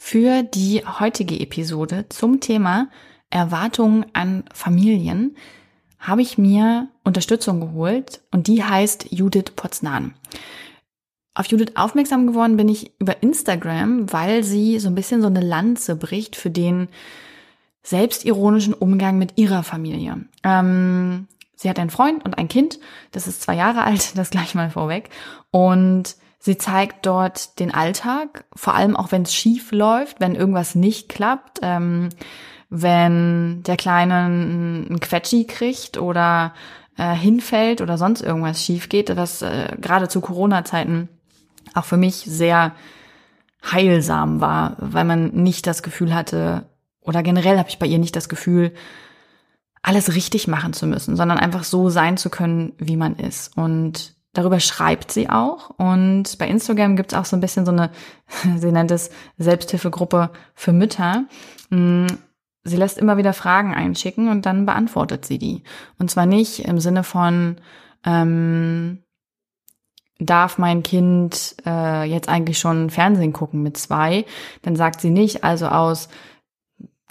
Für die heutige Episode zum Thema Erwartungen an Familien habe ich mir Unterstützung geholt und die heißt Judith Potznan. Auf Judith aufmerksam geworden bin ich über Instagram, weil sie so ein bisschen so eine Lanze bricht für den selbstironischen Umgang mit ihrer Familie. Ähm, sie hat einen Freund und ein Kind, das ist zwei Jahre alt, das gleich mal vorweg. Und Sie zeigt dort den Alltag, vor allem auch wenn es schief läuft, wenn irgendwas nicht klappt, ähm, wenn der Kleine einen Quetschi kriegt oder äh, hinfällt oder sonst irgendwas schief geht, was äh, gerade zu Corona-Zeiten auch für mich sehr heilsam war, weil man nicht das Gefühl hatte, oder generell habe ich bei ihr nicht das Gefühl, alles richtig machen zu müssen, sondern einfach so sein zu können, wie man ist. Und Darüber schreibt sie auch und bei Instagram gibt es auch so ein bisschen so eine, sie nennt es Selbsthilfegruppe für Mütter. Mm, sie lässt immer wieder Fragen einschicken und dann beantwortet sie die. Und zwar nicht im Sinne von, ähm, darf mein Kind äh, jetzt eigentlich schon Fernsehen gucken mit zwei? Dann sagt sie nicht, also aus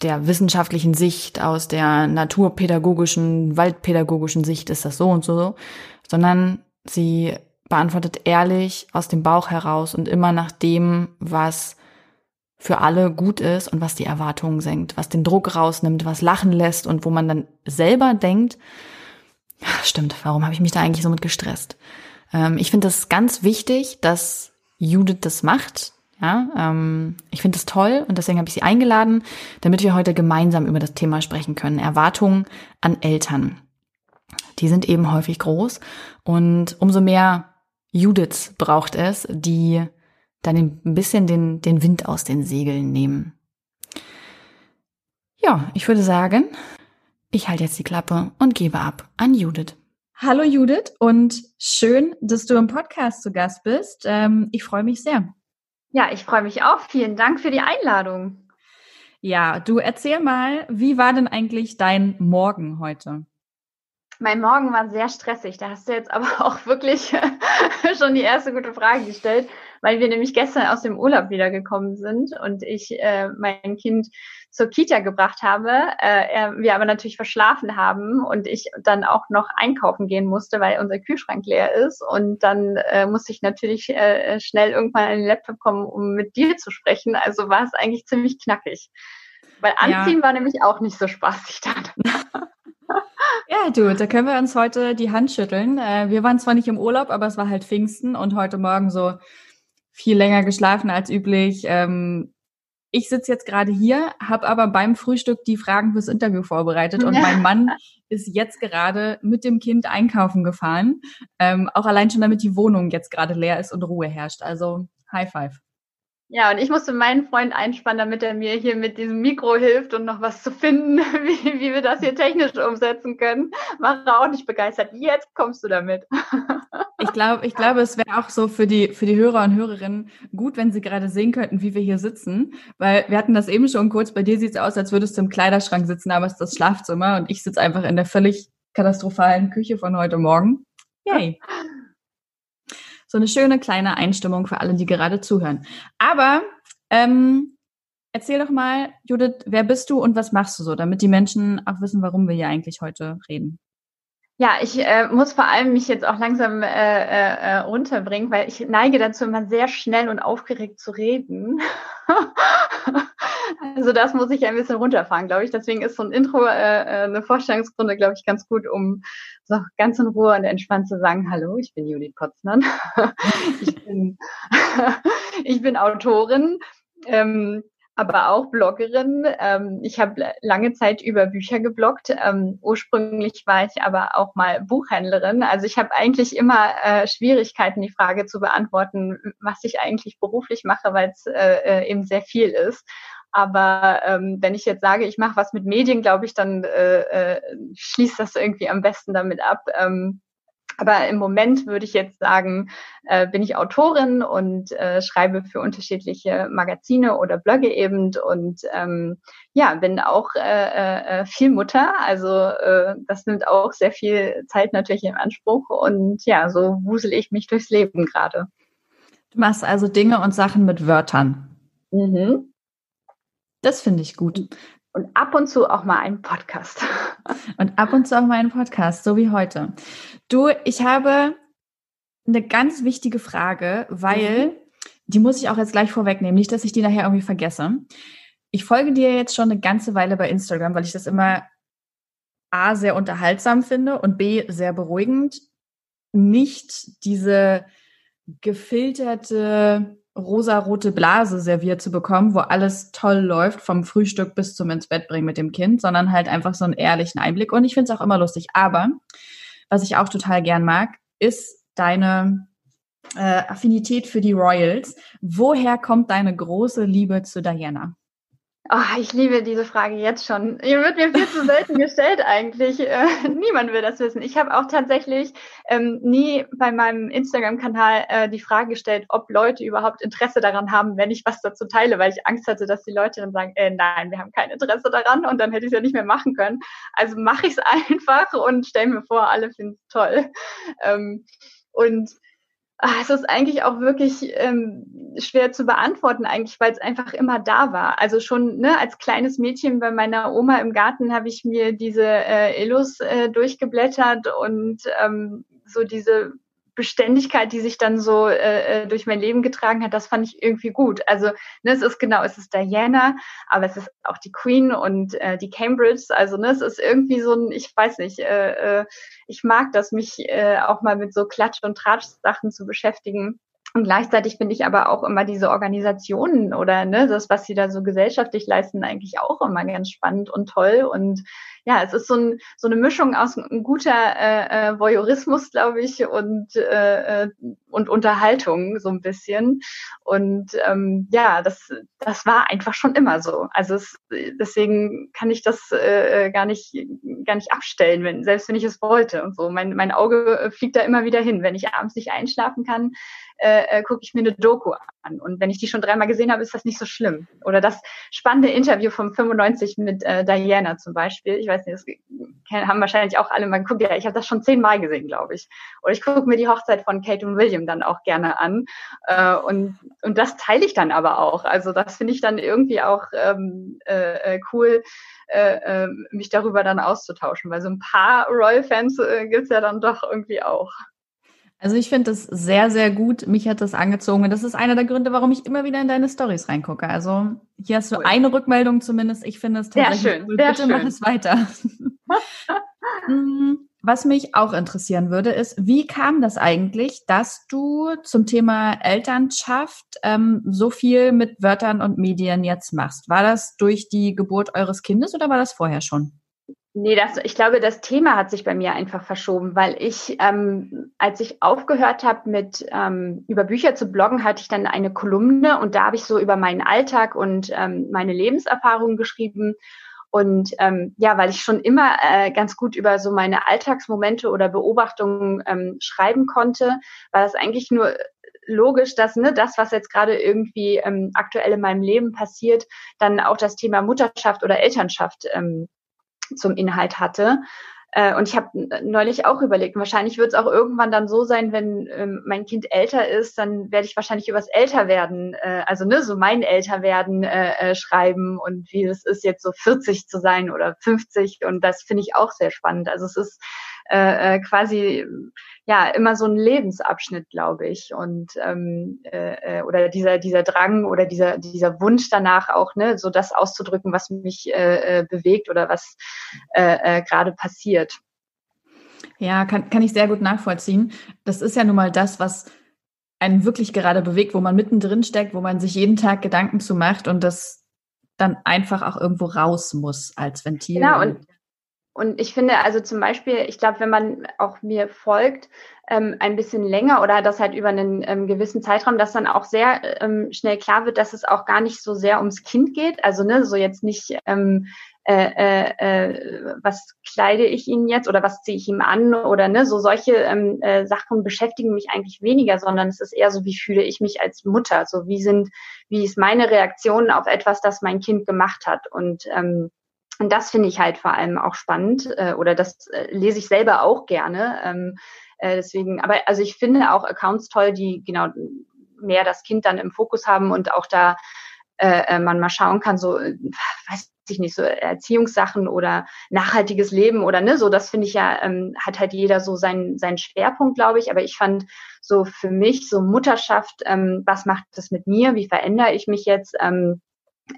der wissenschaftlichen Sicht, aus der naturpädagogischen, waldpädagogischen Sicht ist das so und so, sondern Sie beantwortet ehrlich aus dem Bauch heraus und immer nach dem, was für alle gut ist und was die Erwartungen senkt, was den Druck rausnimmt, was lachen lässt und wo man dann selber denkt, stimmt, warum habe ich mich da eigentlich so mit gestresst? Ähm, ich finde das ganz wichtig, dass Judith das macht. Ja, ähm, ich finde das toll und deswegen habe ich sie eingeladen, damit wir heute gemeinsam über das Thema sprechen können. Erwartungen an Eltern die sind eben häufig groß. Und umso mehr Judiths braucht es, die dann ein bisschen den, den Wind aus den Segeln nehmen. Ja, ich würde sagen, ich halte jetzt die Klappe und gebe ab an Judith. Hallo Judith und schön, dass du im Podcast zu Gast bist. Ähm, ich freue mich sehr. Ja, ich freue mich auch. Vielen Dank für die Einladung. Ja, du erzähl mal, wie war denn eigentlich dein Morgen heute? Mein Morgen war sehr stressig. Da hast du jetzt aber auch wirklich schon die erste gute Frage gestellt, weil wir nämlich gestern aus dem Urlaub wiedergekommen sind und ich äh, mein Kind zur Kita gebracht habe, äh, wir aber natürlich verschlafen haben und ich dann auch noch einkaufen gehen musste, weil unser Kühlschrank leer ist. Und dann äh, musste ich natürlich äh, schnell irgendwann an den Laptop kommen, um mit dir zu sprechen. Also war es eigentlich ziemlich knackig. Weil Anziehen ja. war nämlich auch nicht so spaßig dann. Ja, du, da können wir uns heute die Hand schütteln. Äh, wir waren zwar nicht im Urlaub, aber es war halt Pfingsten und heute Morgen so viel länger geschlafen als üblich. Ähm, ich sitze jetzt gerade hier, habe aber beim Frühstück die Fragen fürs Interview vorbereitet und mein Mann ist jetzt gerade mit dem Kind einkaufen gefahren. Ähm, auch allein schon, damit die Wohnung jetzt gerade leer ist und Ruhe herrscht. Also High Five. Ja, und ich musste meinen Freund einspannen, damit er mir hier mit diesem Mikro hilft und noch was zu finden, wie, wie wir das hier technisch umsetzen können. War auch nicht begeistert. Jetzt kommst du damit. Ich glaube, ich glaube, es wäre auch so für die, für die Hörer und Hörerinnen gut, wenn sie gerade sehen könnten, wie wir hier sitzen. Weil wir hatten das eben schon kurz. Bei dir sieht es aus, als würdest du im Kleiderschrank sitzen, aber es ist das Schlafzimmer und ich sitze einfach in der völlig katastrophalen Küche von heute Morgen. Yay. So eine schöne kleine Einstimmung für alle, die gerade zuhören. Aber ähm, erzähl doch mal, Judith, wer bist du und was machst du so, damit die Menschen auch wissen, warum wir hier eigentlich heute reden. Ja, ich äh, muss vor allem mich jetzt auch langsam äh, äh, äh runterbringen, weil ich neige dazu, immer sehr schnell und aufgeregt zu reden. also das muss ich ein bisschen runterfahren, glaube ich. Deswegen ist so ein Intro äh, äh eine Vorstellungsrunde, glaube ich, ganz gut, um so ganz in Ruhe und entspannt zu sagen, hallo, ich bin Judith Potzmann. ich, bin, ich bin Autorin. Ähm, aber auch Bloggerin. Ähm, ich habe lange Zeit über Bücher gebloggt. Ähm, ursprünglich war ich aber auch mal Buchhändlerin. Also ich habe eigentlich immer äh, Schwierigkeiten, die Frage zu beantworten, was ich eigentlich beruflich mache, weil es äh, äh, eben sehr viel ist. Aber ähm, wenn ich jetzt sage, ich mache was mit Medien, glaube ich, dann äh, äh, schließt das irgendwie am besten damit ab. Ähm, aber im Moment würde ich jetzt sagen, äh, bin ich Autorin und äh, schreibe für unterschiedliche Magazine oder Blogge eben und ähm, ja, bin auch äh, äh, viel Mutter. Also äh, das nimmt auch sehr viel Zeit natürlich in Anspruch und ja, so wusel ich mich durchs Leben gerade. Du machst also Dinge und Sachen mit Wörtern. Mhm. Das finde ich gut. Und ab und zu auch mal einen Podcast. Und ab und zu auch mal einen Podcast, so wie heute. Du, ich habe eine ganz wichtige Frage, weil mhm. die muss ich auch jetzt gleich vorwegnehmen, nicht, dass ich die nachher irgendwie vergesse. Ich folge dir jetzt schon eine ganze Weile bei Instagram, weil ich das immer A sehr unterhaltsam finde und B sehr beruhigend. Nicht diese gefilterte rosarote Blase serviert zu bekommen, wo alles toll läuft, vom Frühstück bis zum ins Bett bringen mit dem Kind, sondern halt einfach so einen ehrlichen Einblick. Und ich finde es auch immer lustig. Aber was ich auch total gern mag, ist deine äh, Affinität für die Royals. Woher kommt deine große Liebe zu Diana? Oh, ich liebe diese Frage jetzt schon. Ihr wird mir viel zu selten gestellt eigentlich. Äh, niemand will das wissen. Ich habe auch tatsächlich ähm, nie bei meinem Instagram-Kanal äh, die Frage gestellt, ob Leute überhaupt Interesse daran haben, wenn ich was dazu teile, weil ich Angst hatte, dass die Leute dann sagen, äh, nein, wir haben kein Interesse daran und dann hätte ich es ja nicht mehr machen können. Also mache ich es einfach und stelle mir vor, alle finden es toll. Ähm, und Ach, es ist eigentlich auch wirklich ähm, schwer zu beantworten, eigentlich, weil es einfach immer da war. Also schon ne, als kleines Mädchen bei meiner Oma im Garten habe ich mir diese äh, Illus äh, durchgeblättert und ähm, so diese Beständigkeit, die sich dann so äh, äh, durch mein Leben getragen hat, das fand ich irgendwie gut. Also ne, es ist genau, es ist Diana, aber es ist auch die Queen und äh, die Cambridge. Also ne, es ist irgendwie so ein, ich weiß nicht, äh, äh, ich mag das, mich äh, auch mal mit so Klatsch- und Tratsch-Sachen zu beschäftigen. Und gleichzeitig finde ich aber auch immer diese Organisationen oder ne, das, was sie da so gesellschaftlich leisten, eigentlich auch immer ganz spannend und toll. Und ja, es ist so, ein, so eine Mischung aus ein guter äh, äh, Voyeurismus, glaube ich, und, äh, äh, und Unterhaltung so ein bisschen. Und ähm, ja, das, das war einfach schon immer so. Also es, deswegen kann ich das äh, gar nicht gar nicht abstellen, wenn, selbst wenn ich es wollte und so. Mein, mein Auge fliegt da immer wieder hin. Wenn ich abends nicht einschlafen kann, äh, äh, gucke ich mir eine Doku an. Und wenn ich die schon dreimal gesehen habe, ist das nicht so schlimm. Oder das spannende Interview vom 95 mit äh, Diana zum Beispiel. Ich weiß nicht, das haben wahrscheinlich auch alle mal geguckt. Ja, ich habe das schon zehnmal gesehen, glaube ich. Oder ich gucke mir die Hochzeit von Kate und William dann auch gerne an. Äh, und, und das teile ich dann aber auch. Also das finde ich dann irgendwie auch ähm, äh, äh cool. Äh, äh, mich darüber dann auszutauschen, weil so ein paar Royal-Fans äh, gibt es ja dann doch irgendwie auch. Also ich finde das sehr, sehr gut. Mich hat das angezogen. Das ist einer der Gründe, warum ich immer wieder in deine Stories reingucke. Also hier hast du cool. eine Rückmeldung zumindest. Ich finde es tatsächlich sehr schön, cool. Sehr Bitte schön. mach es weiter. Mm, was mich auch interessieren würde, ist, wie kam das eigentlich, dass du zum Thema Elternschaft ähm, so viel mit Wörtern und Medien jetzt machst? War das durch die Geburt eures Kindes oder war das vorher schon? Nee, das, ich glaube, das Thema hat sich bei mir einfach verschoben, weil ich, ähm, als ich aufgehört habe mit ähm, über Bücher zu bloggen, hatte ich dann eine Kolumne und da habe ich so über meinen Alltag und ähm, meine Lebenserfahrungen geschrieben. Und ähm, ja, weil ich schon immer äh, ganz gut über so meine Alltagsmomente oder Beobachtungen ähm, schreiben konnte, war das eigentlich nur logisch, dass ne, das, was jetzt gerade irgendwie ähm, aktuell in meinem Leben passiert, dann auch das Thema Mutterschaft oder Elternschaft ähm, zum Inhalt hatte. Äh, und ich habe neulich auch überlegt, wahrscheinlich wird es auch irgendwann dann so sein, wenn ähm, mein Kind älter ist, dann werde ich wahrscheinlich übers Älterwerden, äh, also ne, so mein Älterwerden äh, äh, schreiben und wie es ist, jetzt so 40 zu sein oder 50. Und das finde ich auch sehr spannend. Also es ist äh, äh, quasi ja immer so ein Lebensabschnitt, glaube ich. Und ähm, äh, äh, oder dieser dieser Drang oder dieser dieser Wunsch danach auch, ne, so das auszudrücken, was mich äh, äh, bewegt oder was äh, äh, gerade passiert. Ja, kann, kann ich sehr gut nachvollziehen. Das ist ja nun mal das, was einen wirklich gerade bewegt, wo man mittendrin steckt, wo man sich jeden Tag Gedanken zu macht und das dann einfach auch irgendwo raus muss als Ventil. Genau, und, und ich finde, also zum Beispiel, ich glaube, wenn man auch mir folgt, ähm, ein bisschen länger oder das halt über einen ähm, gewissen Zeitraum, dass dann auch sehr ähm, schnell klar wird, dass es auch gar nicht so sehr ums Kind geht. Also ne, so jetzt nicht ähm, äh, äh, äh, was kleide ich ihn jetzt oder was ziehe ich ihm an oder ne, so solche ähm, äh, Sachen beschäftigen mich eigentlich weniger, sondern es ist eher so, wie fühle ich mich als Mutter, so wie sind, wie ist meine Reaktion auf etwas, das mein Kind gemacht hat und ähm, und das finde ich halt vor allem auch spannend äh, oder das äh, lese ich selber auch gerne. Ähm, äh, deswegen, aber also ich finde auch Accounts toll, die genau mehr das Kind dann im Fokus haben und auch da äh, äh man mal schauen kann, so äh, weiß ich nicht, so Erziehungssachen oder nachhaltiges Leben oder ne, so, das finde ich ja, ähm, hat halt jeder so seinen, seinen Schwerpunkt, glaube ich. Aber ich fand so für mich so Mutterschaft, ähm, was macht das mit mir? Wie verändere ich mich jetzt? Ähm,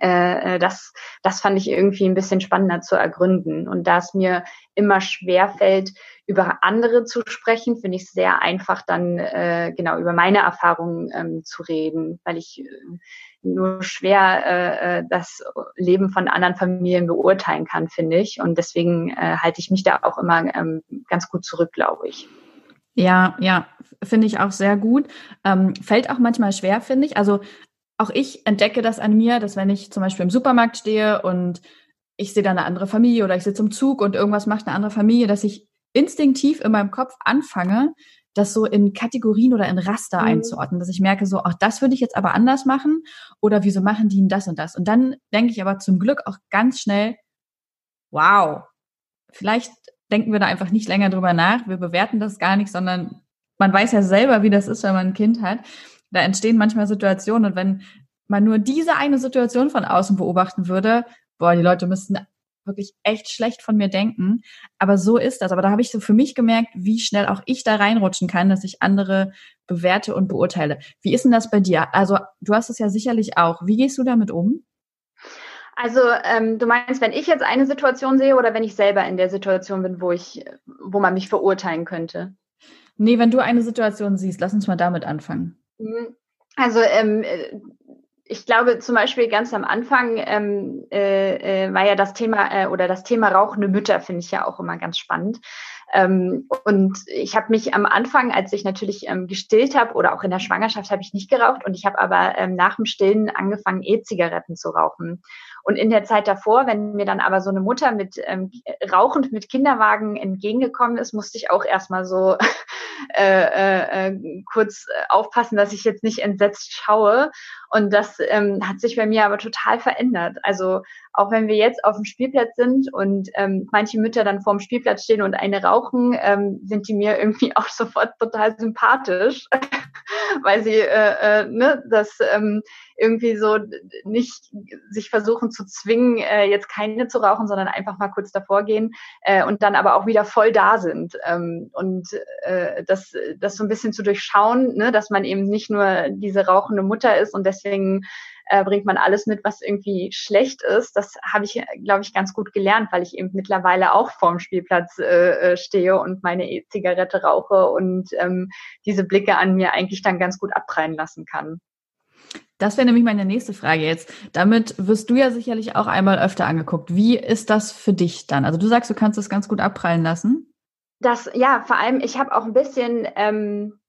äh, äh, das, das fand ich irgendwie ein bisschen spannender zu ergründen. Und da es mir immer schwer fällt, über andere zu sprechen, finde ich es sehr einfach, dann äh, genau über meine Erfahrungen ähm, zu reden, weil ich äh, nur schwer äh, äh, das Leben von anderen Familien beurteilen kann, finde ich. Und deswegen äh, halte ich mich da auch immer ähm, ganz gut zurück, glaube ich. Ja, ja, finde ich auch sehr gut. Ähm, fällt auch manchmal schwer, finde ich. Also auch ich entdecke das an mir, dass wenn ich zum Beispiel im Supermarkt stehe und ich sehe da eine andere Familie oder ich sitze im Zug und irgendwas macht eine andere Familie, dass ich instinktiv in meinem Kopf anfange, das so in Kategorien oder in Raster mhm. einzuordnen, dass ich merke, so, ach, das würde ich jetzt aber anders machen oder wieso machen die das und das? Und dann denke ich aber zum Glück auch ganz schnell, wow, vielleicht denken wir da einfach nicht länger drüber nach, wir bewerten das gar nicht, sondern man weiß ja selber, wie das ist, wenn man ein Kind hat. Da entstehen manchmal Situationen und wenn man nur diese eine Situation von außen beobachten würde, boah, die Leute müssten wirklich echt schlecht von mir denken. Aber so ist das. Aber da habe ich so für mich gemerkt, wie schnell auch ich da reinrutschen kann, dass ich andere bewerte und beurteile. Wie ist denn das bei dir? Also du hast es ja sicherlich auch. Wie gehst du damit um? Also ähm, du meinst, wenn ich jetzt eine Situation sehe oder wenn ich selber in der Situation bin, wo ich, wo man mich verurteilen könnte? Nee, wenn du eine Situation siehst, lass uns mal damit anfangen. Mhm. Also ähm, ich glaube zum Beispiel ganz am Anfang ähm, äh, äh, war ja das Thema äh, oder das Thema rauchende Mütter finde ich ja auch immer ganz spannend. Ähm, und ich habe mich am Anfang, als ich natürlich ähm, gestillt habe oder auch in der Schwangerschaft, habe ich nicht geraucht und ich habe aber ähm, nach dem Stillen angefangen, E-Zigaretten zu rauchen. Und in der Zeit davor, wenn mir dann aber so eine Mutter mit ähm, rauchend mit Kinderwagen entgegengekommen ist, musste ich auch erstmal so äh, äh, äh, kurz aufpassen, dass ich jetzt nicht entsetzt schaue. Und das ähm, hat sich bei mir aber total verändert. Also auch wenn wir jetzt auf dem Spielplatz sind und ähm, manche Mütter dann vorm Spielplatz stehen und eine rauchen, ähm, sind die mir irgendwie auch sofort total sympathisch, weil sie äh, äh, ne, das ähm, irgendwie so nicht sich versuchen zu zwingen, äh, jetzt keine zu rauchen, sondern einfach mal kurz davor gehen äh, und dann aber auch wieder voll da sind. Ähm, und äh, das, das so ein bisschen zu durchschauen, ne, dass man eben nicht nur diese rauchende Mutter ist und deswegen äh, bringt man alles mit, was irgendwie schlecht ist. Das habe ich, glaube ich, ganz gut gelernt, weil ich eben mittlerweile auch vorm Spielplatz äh, äh, stehe und meine E-Zigarette rauche und ähm, diese Blicke an mir eigentlich dann ganz gut abprallen lassen kann. Das wäre nämlich meine nächste Frage jetzt. Damit wirst du ja sicherlich auch einmal öfter angeguckt. Wie ist das für dich dann? Also du sagst, du kannst das ganz gut abprallen lassen. Das, ja, vor allem, ich habe auch ein bisschen, ähm,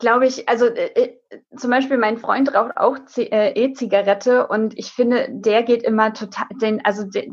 glaube ich, also äh, äh, zum Beispiel mein Freund raucht auch äh, E-Zigarette und ich finde, der geht immer total, den, also de,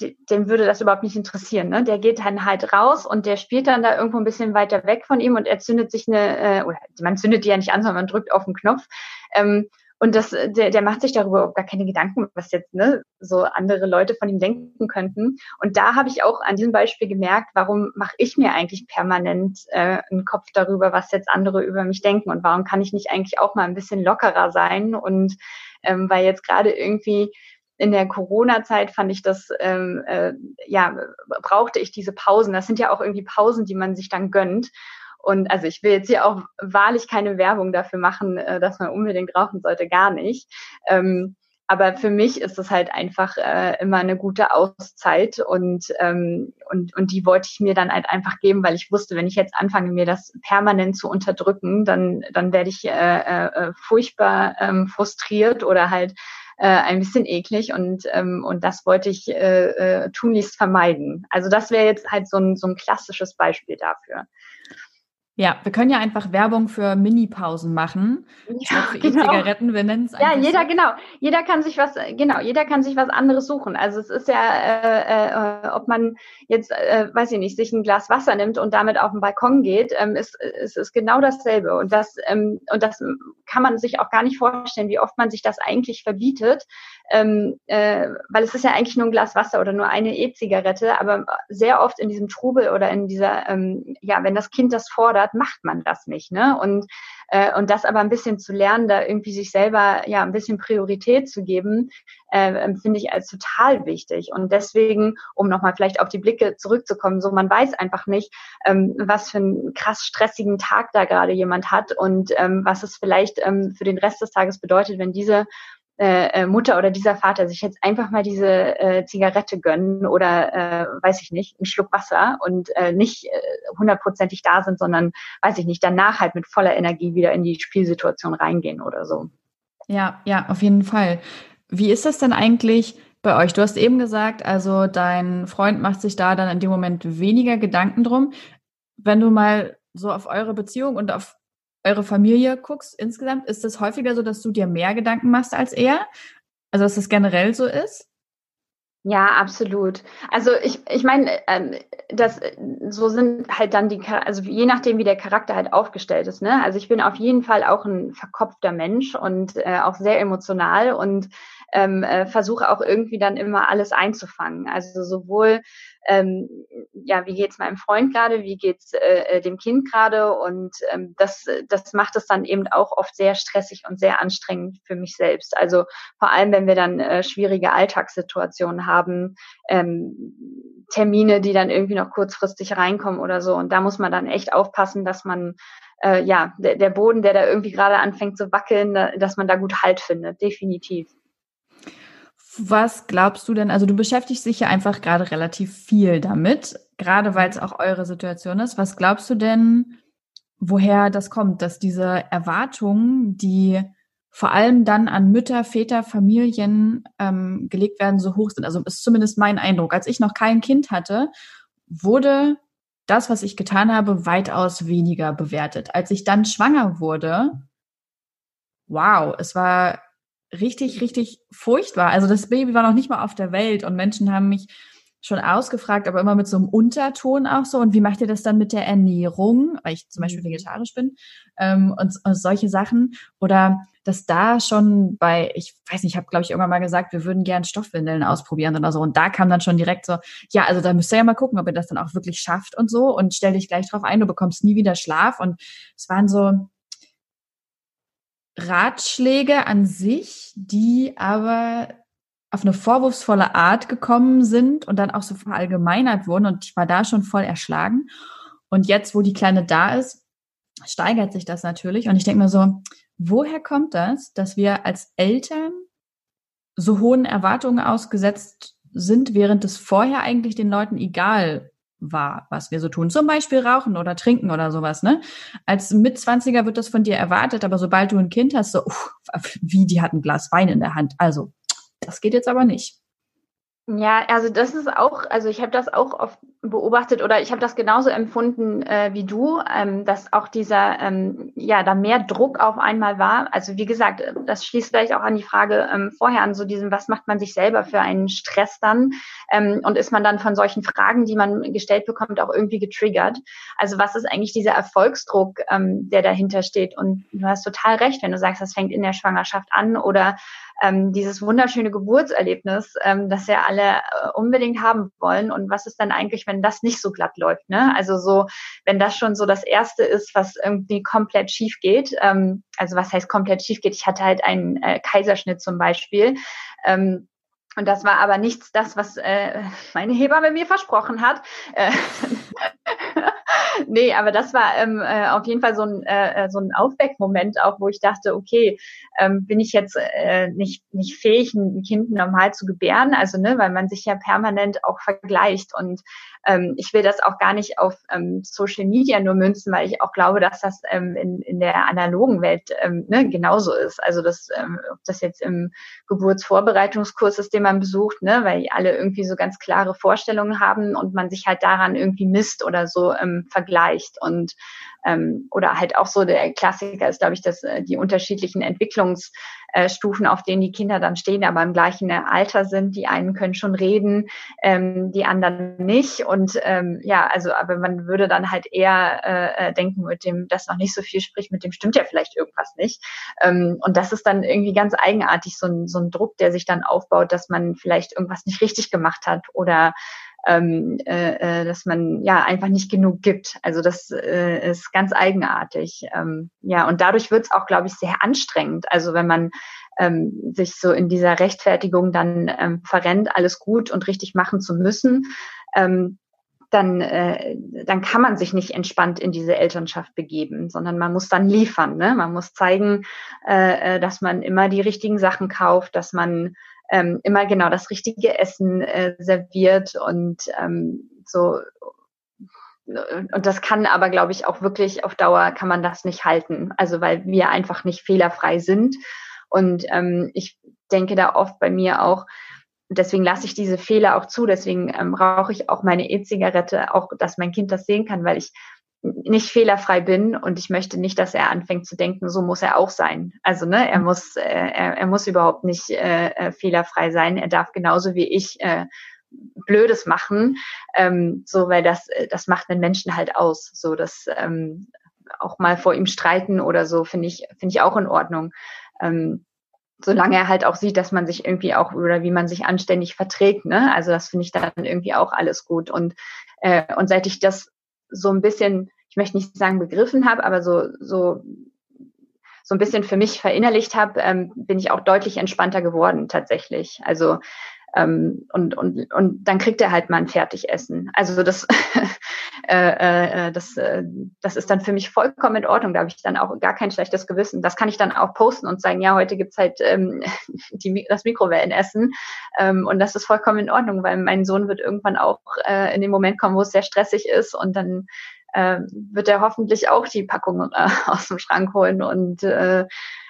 de, dem würde das überhaupt nicht interessieren. Ne? Der geht dann halt raus und der spielt dann da irgendwo ein bisschen weiter weg von ihm und er zündet sich eine, äh, oder man zündet die ja nicht an, sondern man drückt auf den Knopf. Ähm, und das, der, der macht sich darüber gar keine Gedanken, was jetzt ne, so andere Leute von ihm denken könnten. Und da habe ich auch an diesem Beispiel gemerkt, warum mache ich mir eigentlich permanent äh, einen Kopf darüber, was jetzt andere über mich denken und warum kann ich nicht eigentlich auch mal ein bisschen lockerer sein und ähm, weil jetzt gerade irgendwie in der Corona-Zeit fand ich das, ähm, äh, ja, brauchte ich diese Pausen. Das sind ja auch irgendwie Pausen, die man sich dann gönnt. Und also ich will jetzt hier auch wahrlich keine Werbung dafür machen, äh, dass man unbedingt rauchen sollte, gar nicht. Ähm, aber für mich ist es halt einfach äh, immer eine gute Auszeit und, ähm, und, und die wollte ich mir dann halt einfach geben, weil ich wusste, wenn ich jetzt anfange, mir das permanent zu unterdrücken, dann, dann werde ich äh, äh, furchtbar ähm, frustriert oder halt äh, ein bisschen eklig und, ähm, und das wollte ich äh, äh, tunlichst vermeiden. Also das wäre jetzt halt so ein, so ein klassisches Beispiel dafür. Ja, wir können ja einfach Werbung für Mini-Pausen machen. Ja, für genau. E-Zigaretten, wir nennen es. Ja, jeder, so. genau. Jeder kann sich was, genau, jeder kann sich was anderes suchen. Also es ist ja, äh, äh, ob man jetzt, äh, weiß ich nicht, sich ein Glas Wasser nimmt und damit auf den Balkon geht, ähm, ist, ist, ist genau dasselbe. Und das, ähm, und das kann man sich auch gar nicht vorstellen, wie oft man sich das eigentlich verbietet, ähm, äh, weil es ist ja eigentlich nur ein Glas Wasser oder nur eine E-Zigarette, aber sehr oft in diesem Trubel oder in dieser, ähm, ja, wenn das Kind das fordert, macht man das nicht, ne? Und äh, und das aber ein bisschen zu lernen, da irgendwie sich selber ja ein bisschen Priorität zu geben, äh, finde ich als total wichtig. Und deswegen, um nochmal vielleicht auf die Blicke zurückzukommen, so man weiß einfach nicht, ähm, was für einen krass stressigen Tag da gerade jemand hat und ähm, was es vielleicht ähm, für den Rest des Tages bedeutet, wenn diese äh, äh, Mutter oder dieser Vater sich jetzt einfach mal diese äh, Zigarette gönnen oder äh, weiß ich nicht, einen Schluck Wasser und äh, nicht äh, hundertprozentig da sind, sondern weiß ich nicht, danach halt mit voller Energie wieder in die Spielsituation reingehen oder so. Ja, ja, auf jeden Fall. Wie ist das denn eigentlich bei euch? Du hast eben gesagt, also dein Freund macht sich da dann in dem Moment weniger Gedanken drum. Wenn du mal so auf eure Beziehung und auf eure Familie guckst insgesamt, ist es häufiger so, dass du dir mehr Gedanken machst als er? Also, dass das generell so ist? Ja, absolut. Also ich, ich meine, ähm, das so sind halt dann die, also je nachdem, wie der Charakter halt aufgestellt ist. Ne? Also ich bin auf jeden Fall auch ein verkopfter Mensch und äh, auch sehr emotional und ähm, äh, versuche auch irgendwie dann immer alles einzufangen. Also sowohl ähm, ja, wie geht's meinem Freund gerade, wie geht's äh, äh, dem Kind gerade und ähm, das, das macht es dann eben auch oft sehr stressig und sehr anstrengend für mich selbst. Also vor allem, wenn wir dann äh, schwierige Alltagssituationen haben, ähm, Termine, die dann irgendwie noch kurzfristig reinkommen oder so und da muss man dann echt aufpassen, dass man äh, ja, der, der Boden, der da irgendwie gerade anfängt zu wackeln, dass man da gut Halt findet, definitiv. Was glaubst du denn? Also du beschäftigst dich ja einfach gerade relativ viel damit, gerade weil es auch eure Situation ist. Was glaubst du denn, woher das kommt, dass diese Erwartungen, die vor allem dann an Mütter, Väter, Familien ähm, gelegt werden, so hoch sind? Also ist zumindest mein Eindruck. Als ich noch kein Kind hatte, wurde das, was ich getan habe, weitaus weniger bewertet. Als ich dann schwanger wurde, wow, es war richtig, richtig furchtbar. Also das Baby war noch nicht mal auf der Welt und Menschen haben mich schon ausgefragt, aber immer mit so einem Unterton auch so. Und wie macht ihr das dann mit der Ernährung, weil ich zum Beispiel mhm. vegetarisch bin ähm, und, und solche Sachen? Oder dass da schon bei, ich weiß nicht, ich habe glaube ich irgendwann mal gesagt, wir würden gern Stoffwindeln ausprobieren oder so. Und da kam dann schon direkt so, ja, also da müsst ihr ja mal gucken, ob ihr das dann auch wirklich schafft und so. Und stell dich gleich drauf ein, du bekommst nie wieder Schlaf. Und es waren so, Ratschläge an sich, die aber auf eine vorwurfsvolle Art gekommen sind und dann auch so verallgemeinert wurden und ich war da schon voll erschlagen. Und jetzt, wo die Kleine da ist, steigert sich das natürlich und ich denke mir so, woher kommt das, dass wir als Eltern so hohen Erwartungen ausgesetzt sind, während es vorher eigentlich den Leuten egal war, was wir so tun. Zum Beispiel rauchen oder trinken oder sowas, ne? Als Mitzwanziger wird das von dir erwartet, aber sobald du ein Kind hast, so, uff, wie, die hat ein Glas Wein in der Hand. Also, das geht jetzt aber nicht. Ja, also das ist auch, also ich habe das auch oft beobachtet oder ich habe das genauso empfunden äh, wie du, ähm, dass auch dieser, ähm, ja, da mehr Druck auf einmal war. Also wie gesagt, das schließt vielleicht auch an die Frage ähm, vorher an, so diesem, was macht man sich selber für einen Stress dann? Ähm, und ist man dann von solchen Fragen, die man gestellt bekommt, auch irgendwie getriggert? Also was ist eigentlich dieser Erfolgsdruck, ähm, der dahinter steht? Und du hast total recht, wenn du sagst, das fängt in der Schwangerschaft an oder ähm, dieses wunderschöne Geburtserlebnis, ähm, das ja alle äh, unbedingt haben wollen. Und was ist dann eigentlich, wenn das nicht so glatt läuft? Ne? Also so, wenn das schon so das Erste ist, was irgendwie komplett schief geht. Ähm, also was heißt komplett schief geht? Ich hatte halt einen äh, Kaiserschnitt zum Beispiel. Ähm, Und das war aber nichts das, was äh, meine Hebamme mir versprochen hat. Äh, nee, aber das war ähm, äh, auf jeden Fall so ein, äh, äh, so ein Aufweckmoment auch, wo ich dachte, okay, ähm, bin ich jetzt äh, nicht, nicht fähig, ein Kind normal zu gebären? Also, ne, weil man sich ja permanent auch vergleicht. Und ähm, ich will das auch gar nicht auf ähm, Social Media nur münzen, weil ich auch glaube, dass das ähm, in, in der analogen Welt ähm, ne, genauso ist. Also, das, ähm, ob das jetzt im Geburtsvorbereitungskurs ist, den man besucht, ne, weil alle irgendwie so ganz klare Vorstellungen haben und man sich halt daran irgendwie misst oder so ähm, vergleicht. Und ähm, oder halt auch so der Klassiker ist, glaube ich, dass äh, die unterschiedlichen Entwicklungsstufen, auf denen die Kinder dann stehen, aber im gleichen Alter sind. Die einen können schon reden, ähm, die anderen nicht. Und ähm, ja, also aber man würde dann halt eher äh, äh, denken, mit dem, das noch nicht so viel spricht, mit dem stimmt ja vielleicht irgendwas nicht. Ähm, und das ist dann irgendwie ganz eigenartig, so ein, so ein Druck, der sich dann aufbaut, dass man vielleicht irgendwas nicht richtig gemacht hat oder ähm, äh, äh, dass man ja einfach nicht genug gibt. Also das äh, ist ganz eigenartig. Ähm, ja, und dadurch wird es auch, glaube ich, sehr anstrengend. Also wenn man ähm, sich so in dieser Rechtfertigung dann ähm, verrennt, alles gut und richtig machen zu müssen, ähm, dann, äh, dann kann man sich nicht entspannt in diese Elternschaft begeben, sondern man muss dann liefern. Ne? Man muss zeigen, äh, äh dass man immer die richtigen Sachen kauft, dass man ähm, immer genau das richtige Essen äh, serviert und ähm, so und das kann aber, glaube ich, auch wirklich auf Dauer kann man das nicht halten. Also weil wir einfach nicht fehlerfrei sind. Und ähm, ich denke da oft bei mir auch, deswegen lasse ich diese Fehler auch zu, deswegen ähm, rauche ich auch meine E-Zigarette, auch dass mein Kind das sehen kann, weil ich nicht fehlerfrei bin und ich möchte nicht, dass er anfängt zu denken, so muss er auch sein. Also ne, er muss, äh, er, er muss überhaupt nicht äh, äh, fehlerfrei sein. Er darf genauso wie ich äh, Blödes machen, ähm, so weil das äh, das macht einen Menschen halt aus. So dass ähm, auch mal vor ihm streiten oder so finde ich finde ich auch in Ordnung. Ähm, solange er halt auch sieht, dass man sich irgendwie auch oder wie man sich anständig verträgt, ne? Also das finde ich dann irgendwie auch alles gut und äh, und seit ich das so ein bisschen, ich möchte nicht sagen begriffen habe, aber so, so, so ein bisschen für mich verinnerlicht habe, ähm, bin ich auch deutlich entspannter geworden tatsächlich. Also ähm, und, und, und dann kriegt er halt mal ein Fertigessen. Also das, äh, äh, das, äh, das ist dann für mich vollkommen in Ordnung. Da habe ich dann auch gar kein schlechtes Gewissen. Das kann ich dann auch posten und sagen, ja, heute gibt's halt ähm, die, das Mikrowellenessen. Ähm, und das ist vollkommen in Ordnung, weil mein Sohn wird irgendwann auch äh, in den Moment kommen, wo es sehr stressig ist und dann äh, wird er hoffentlich auch die Packung äh, aus dem Schrank holen und äh,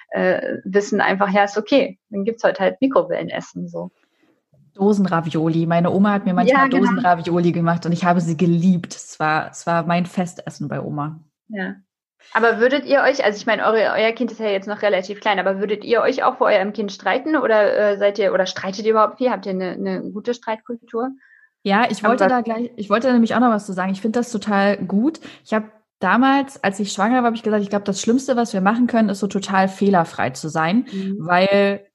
äh, wissen einfach, ja, ist okay, dann gibt's heute halt Mikrowellenessen so. Dosenravioli. Meine Oma hat mir manchmal ja, genau. Dosenravioli gemacht und ich habe sie geliebt. Es war, es war mein Festessen bei Oma. Ja. Aber würdet ihr euch, also ich meine, eure, euer Kind ist ja jetzt noch relativ klein, aber würdet ihr euch auch vor eurem Kind streiten oder äh, seid ihr oder streitet ihr überhaupt viel? Habt ihr eine, eine gute Streitkultur? Ja, ich wollte da gleich, ich wollte nämlich auch noch was zu sagen. Ich finde das total gut. Ich habe damals, als ich schwanger war, habe ich gesagt, ich glaube, das Schlimmste, was wir machen können, ist so total fehlerfrei zu sein, mhm. weil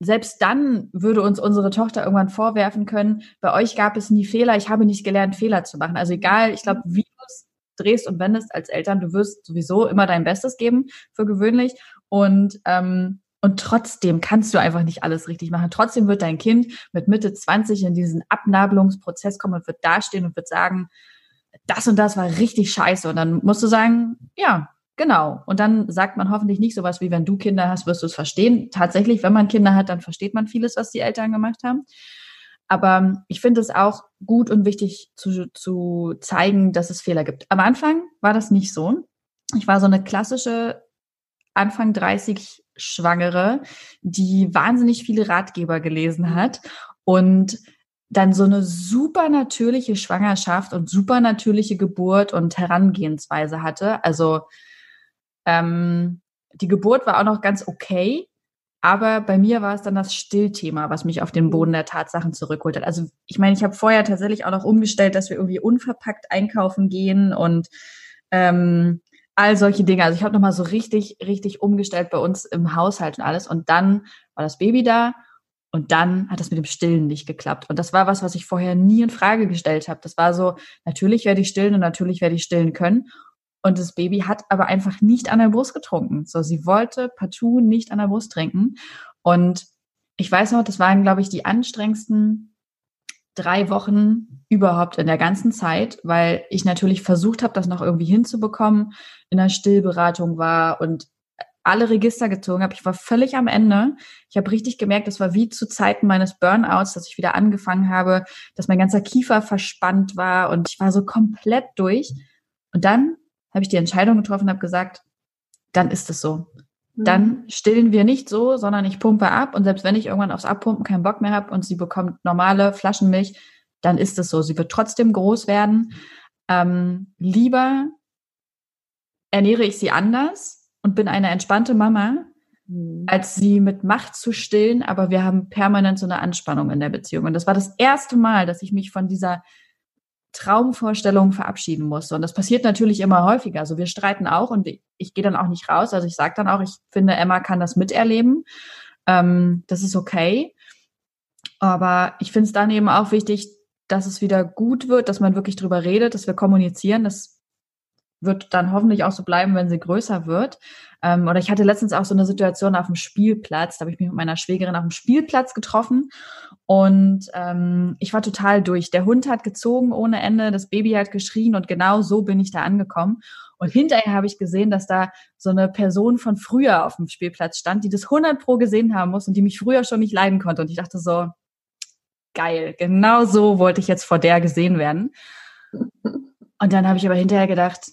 selbst dann würde uns unsere Tochter irgendwann vorwerfen können, bei euch gab es nie Fehler, ich habe nicht gelernt, Fehler zu machen. Also egal, ich glaube, wie du es drehst und wendest als Eltern, du wirst sowieso immer dein Bestes geben, für gewöhnlich. Und, ähm, und trotzdem kannst du einfach nicht alles richtig machen. Trotzdem wird dein Kind mit Mitte 20 in diesen Abnabelungsprozess kommen und wird dastehen und wird sagen, das und das war richtig scheiße. Und dann musst du sagen, ja, Genau. Und dann sagt man hoffentlich nicht sowas wie, wenn du Kinder hast, wirst du es verstehen. Tatsächlich, wenn man Kinder hat, dann versteht man vieles, was die Eltern gemacht haben. Aber ich finde es auch gut und wichtig zu, zu zeigen, dass es Fehler gibt. Am Anfang war das nicht so. Ich war so eine klassische Anfang 30 Schwangere, die wahnsinnig viele Ratgeber gelesen hat und dann so eine super natürliche Schwangerschaft und super natürliche Geburt und Herangehensweise hatte. Also ähm, die Geburt war auch noch ganz okay, aber bei mir war es dann das Stillthema, was mich auf den Boden der Tatsachen zurückholt hat. Also ich meine, ich habe vorher tatsächlich auch noch umgestellt, dass wir irgendwie unverpackt einkaufen gehen und ähm, all solche Dinge. Also ich habe nochmal so richtig, richtig umgestellt bei uns im Haushalt und alles. Und dann war das Baby da und dann hat das mit dem Stillen nicht geklappt. Und das war was, was ich vorher nie in Frage gestellt habe. Das war so, natürlich werde ich stillen und natürlich werde ich stillen können. Und das Baby hat aber einfach nicht an der Brust getrunken. So, sie wollte partout nicht an der Brust trinken. Und ich weiß noch, das waren, glaube ich, die anstrengendsten drei Wochen überhaupt in der ganzen Zeit, weil ich natürlich versucht habe, das noch irgendwie hinzubekommen, in der Stillberatung war und alle Register gezogen habe. Ich war völlig am Ende. Ich habe richtig gemerkt, das war wie zu Zeiten meines Burnouts, dass ich wieder angefangen habe, dass mein ganzer Kiefer verspannt war und ich war so komplett durch. Und dann habe ich die Entscheidung getroffen, habe gesagt, dann ist es so. Mhm. Dann stillen wir nicht so, sondern ich pumpe ab und selbst wenn ich irgendwann aufs Abpumpen keinen Bock mehr habe und sie bekommt normale Flaschenmilch, dann ist es so. Sie wird trotzdem groß werden. Ähm, lieber ernähre ich sie anders und bin eine entspannte Mama, mhm. als sie mit Macht zu stillen, aber wir haben permanent so eine Anspannung in der Beziehung. Und das war das erste Mal, dass ich mich von dieser Traumvorstellung verabschieden musste. Und das passiert natürlich immer häufiger. Also wir streiten auch und ich, gehe dann auch nicht raus. Also ich sage dann auch, ich finde, Emma kann das miterleben. Ähm, das ist okay. Aber ich finde es dann eben auch wichtig, dass es wieder gut wird, dass man wirklich drüber redet, dass wir kommunizieren. Das wird dann hoffentlich auch so bleiben, wenn sie größer wird. Ähm, oder ich hatte letztens auch so eine Situation auf dem Spielplatz, da habe ich mich mit meiner Schwägerin auf dem Spielplatz getroffen und ähm, ich war total durch. Der Hund hat gezogen ohne Ende, das Baby hat geschrien und genau so bin ich da angekommen. Und hinterher habe ich gesehen, dass da so eine Person von früher auf dem Spielplatz stand, die das 100 pro gesehen haben muss und die mich früher schon nicht leiden konnte. Und ich dachte so, geil, genau so wollte ich jetzt vor der gesehen werden. Und dann habe ich aber hinterher gedacht,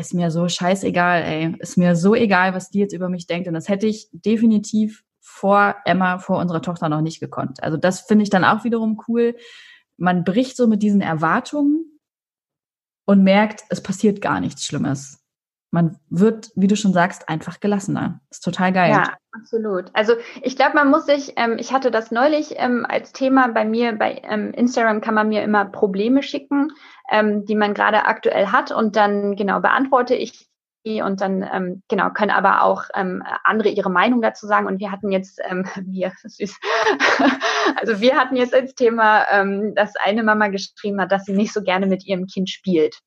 ist mir so scheißegal, ey. Ist mir so egal, was die jetzt über mich denkt. Und das hätte ich definitiv vor Emma, vor unserer Tochter noch nicht gekonnt. Also das finde ich dann auch wiederum cool. Man bricht so mit diesen Erwartungen und merkt, es passiert gar nichts Schlimmes. Man wird, wie du schon sagst, einfach gelassener. ist total geil. Ja, absolut. Also ich glaube, man muss sich, ähm, ich hatte das neulich ähm, als Thema bei mir, bei ähm, Instagram kann man mir immer Probleme schicken ähm, die man gerade aktuell hat und dann genau beantworte ich die und dann ähm, genau können aber auch ähm, andere ihre Meinung dazu sagen und wir hatten jetzt ähm, wir süß also wir hatten jetzt als Thema ähm, dass eine Mama geschrieben hat dass sie nicht so gerne mit ihrem Kind spielt